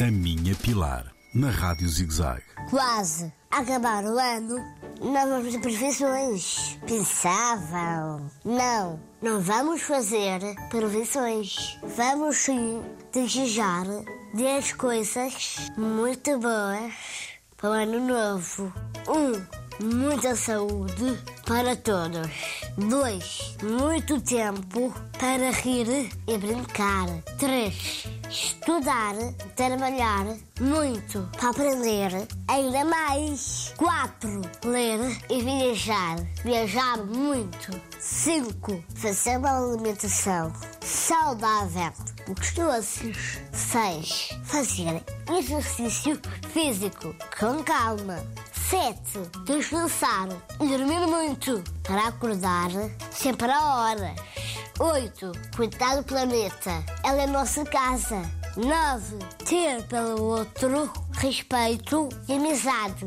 A Minha Pilar, na Rádio ZigZag. Quase acabar o ano, não vamos ter previsões. Pensavam. Não, não vamos fazer previsões. Vamos sim desejar 10 coisas muito boas para o ano novo. Um, muita saúde para todos. 2. Muito tempo para rir e brincar. 3. Estudar, trabalhar muito para aprender ainda mais. 4. Ler e viajar. Viajar muito. 5. Fazer uma alimentação saudável. Os doces. 6. Fazer exercício físico com calma. 7. Descansar dormir muito para acordar sempre a horas. 8. Cuidar do planeta. Ela é nossa casa. 9. Ter pelo outro respeito e amizade.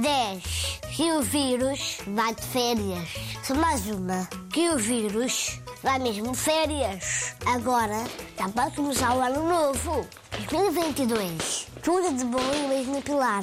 10. Que o vírus vai de férias. Só mais uma. Que o vírus vai mesmo férias. Agora está para começar o ano novo. 2022. Tudo de bom e mesmo pilar.